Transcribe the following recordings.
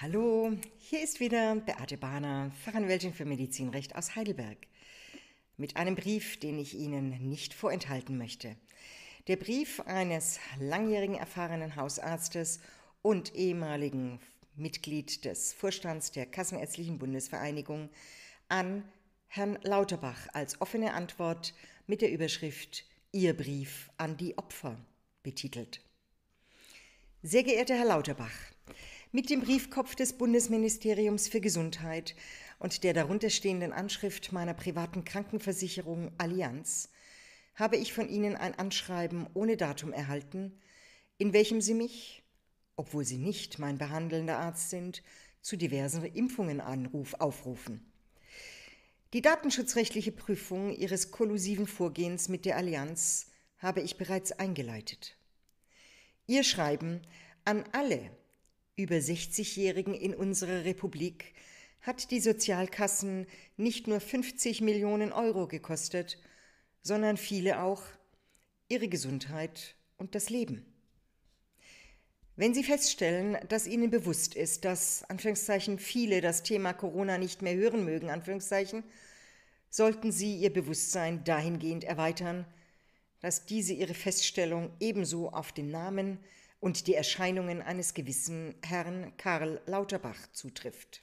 Hallo, hier ist wieder Beate Bahner, Fachanwältin für Medizinrecht aus Heidelberg, mit einem Brief, den ich Ihnen nicht vorenthalten möchte. Der Brief eines langjährigen erfahrenen Hausarztes und ehemaligen Mitglied des Vorstands der Kassenärztlichen Bundesvereinigung an Herrn Lauterbach als offene Antwort mit der Überschrift Ihr Brief an die Opfer betitelt. Sehr geehrter Herr Lauterbach, mit dem Briefkopf des Bundesministeriums für Gesundheit und der darunterstehenden Anschrift meiner privaten Krankenversicherung Allianz habe ich von Ihnen ein Anschreiben ohne Datum erhalten, in welchem Sie mich, obwohl Sie nicht mein behandelnder Arzt sind, zu diversen Impfungen anruf, aufrufen. Die datenschutzrechtliche Prüfung Ihres kollusiven Vorgehens mit der Allianz habe ich bereits eingeleitet. Ihr Schreiben an alle über 60-Jährigen in unserer Republik hat die Sozialkassen nicht nur 50 Millionen Euro gekostet, sondern viele auch ihre Gesundheit und das Leben. Wenn Sie feststellen, dass Ihnen bewusst ist, dass Anführungszeichen viele das Thema Corona nicht mehr hören mögen, Anführungszeichen, sollten Sie Ihr Bewusstsein dahingehend erweitern, dass diese Ihre Feststellung ebenso auf den Namen und die Erscheinungen eines gewissen Herrn Karl Lauterbach zutrifft.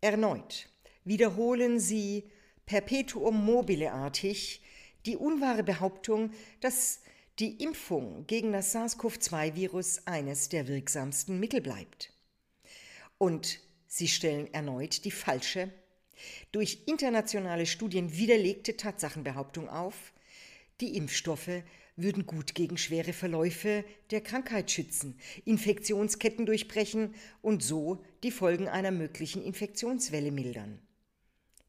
Erneut wiederholen sie perpetuum mobileartig die unwahre Behauptung, dass die Impfung gegen das SARS-CoV-2-Virus eines der wirksamsten Mittel bleibt. Und sie stellen erneut die falsche, durch internationale Studien widerlegte Tatsachenbehauptung auf, die Impfstoffe würden gut gegen schwere Verläufe der Krankheit schützen, Infektionsketten durchbrechen und so die Folgen einer möglichen Infektionswelle mildern.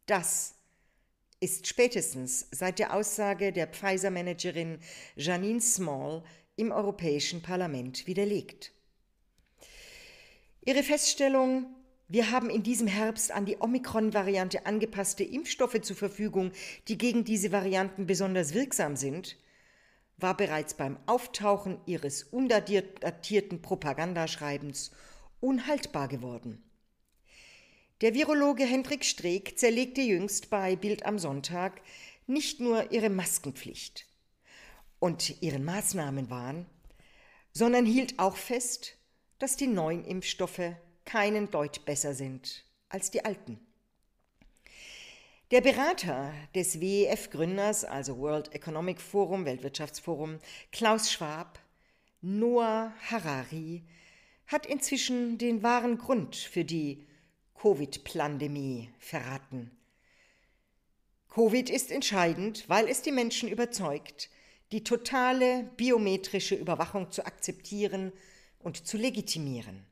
Das ist spätestens seit der Aussage der Pfizer-Managerin Janine Small im Europäischen Parlament widerlegt. Ihre Feststellung, wir haben in diesem Herbst an die Omikron-Variante angepasste Impfstoffe zur Verfügung, die gegen diese Varianten besonders wirksam sind, war bereits beim Auftauchen ihres undatierten Propagandaschreibens unhaltbar geworden. Der Virologe Hendrik Streeck zerlegte jüngst bei Bild am Sonntag nicht nur ihre Maskenpflicht und ihren Maßnahmenwahn, sondern hielt auch fest, dass die neuen Impfstoffe keinen Deut besser sind als die alten. Der Berater des WEF-Gründers, also World Economic Forum, Weltwirtschaftsforum, Klaus Schwab, Noah Harari, hat inzwischen den wahren Grund für die Covid-Plandemie verraten. Covid ist entscheidend, weil es die Menschen überzeugt, die totale biometrische Überwachung zu akzeptieren und zu legitimieren.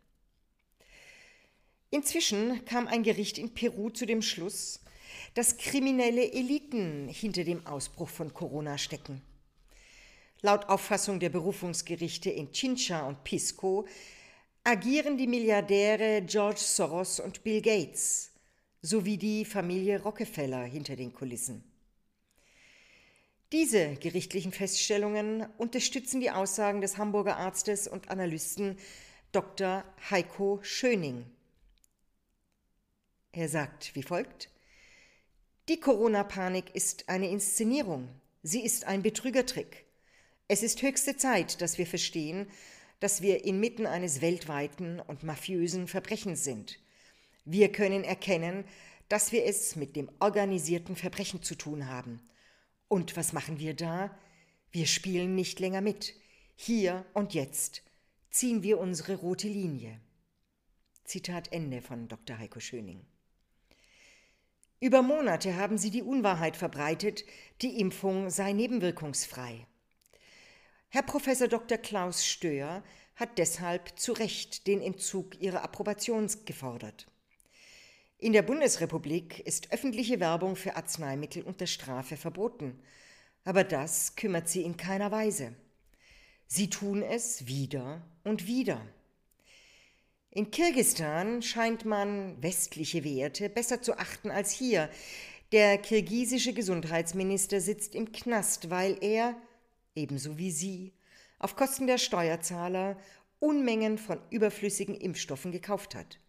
Inzwischen kam ein Gericht in Peru zu dem Schluss, dass kriminelle Eliten hinter dem Ausbruch von Corona stecken. Laut Auffassung der Berufungsgerichte in Chincha und Pisco agieren die Milliardäre George Soros und Bill Gates sowie die Familie Rockefeller hinter den Kulissen. Diese gerichtlichen Feststellungen unterstützen die Aussagen des Hamburger Arztes und Analysten Dr. Heiko Schöning. Er sagt wie folgt die Corona-Panik ist eine Inszenierung. Sie ist ein Betrügertrick. Es ist höchste Zeit, dass wir verstehen, dass wir inmitten eines weltweiten und mafiösen Verbrechens sind. Wir können erkennen, dass wir es mit dem organisierten Verbrechen zu tun haben. Und was machen wir da? Wir spielen nicht länger mit. Hier und jetzt ziehen wir unsere rote Linie. Zitat Ende von Dr. Heiko Schöning. Über Monate haben sie die Unwahrheit verbreitet, die Impfung sei nebenwirkungsfrei. Herr Professor Dr. Klaus Stöhr hat deshalb zu Recht den Entzug ihrer Approbation gefordert. In der Bundesrepublik ist öffentliche Werbung für Arzneimittel unter Strafe verboten, aber das kümmert sie in keiner Weise. Sie tun es wieder und wieder. In Kirgistan scheint man westliche Werte besser zu achten als hier. Der kirgisische Gesundheitsminister sitzt im Knast, weil er, ebenso wie Sie, auf Kosten der Steuerzahler Unmengen von überflüssigen Impfstoffen gekauft hat.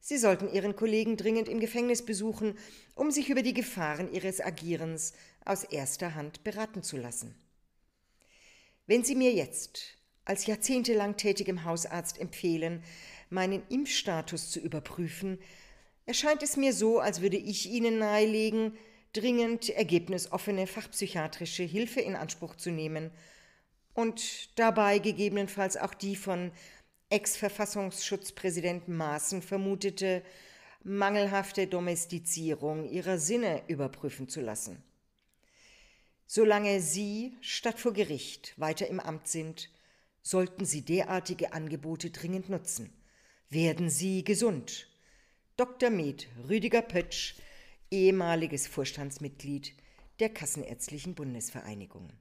Sie sollten Ihren Kollegen dringend im Gefängnis besuchen, um sich über die Gefahren Ihres Agierens aus erster Hand beraten zu lassen. Wenn Sie mir jetzt als jahrzehntelang tätigem Hausarzt empfehlen, meinen Impfstatus zu überprüfen, erscheint es mir so, als würde ich Ihnen nahelegen, dringend ergebnisoffene fachpsychiatrische Hilfe in Anspruch zu nehmen und dabei gegebenenfalls auch die von Ex-Verfassungsschutzpräsident Maaßen vermutete mangelhafte Domestizierung ihrer Sinne überprüfen zu lassen. Solange Sie statt vor Gericht weiter im Amt sind, sollten Sie derartige Angebote dringend nutzen. Werden Sie gesund. Dr. Med Rüdiger Pötsch, ehemaliges Vorstandsmitglied der Kassenärztlichen Bundesvereinigung.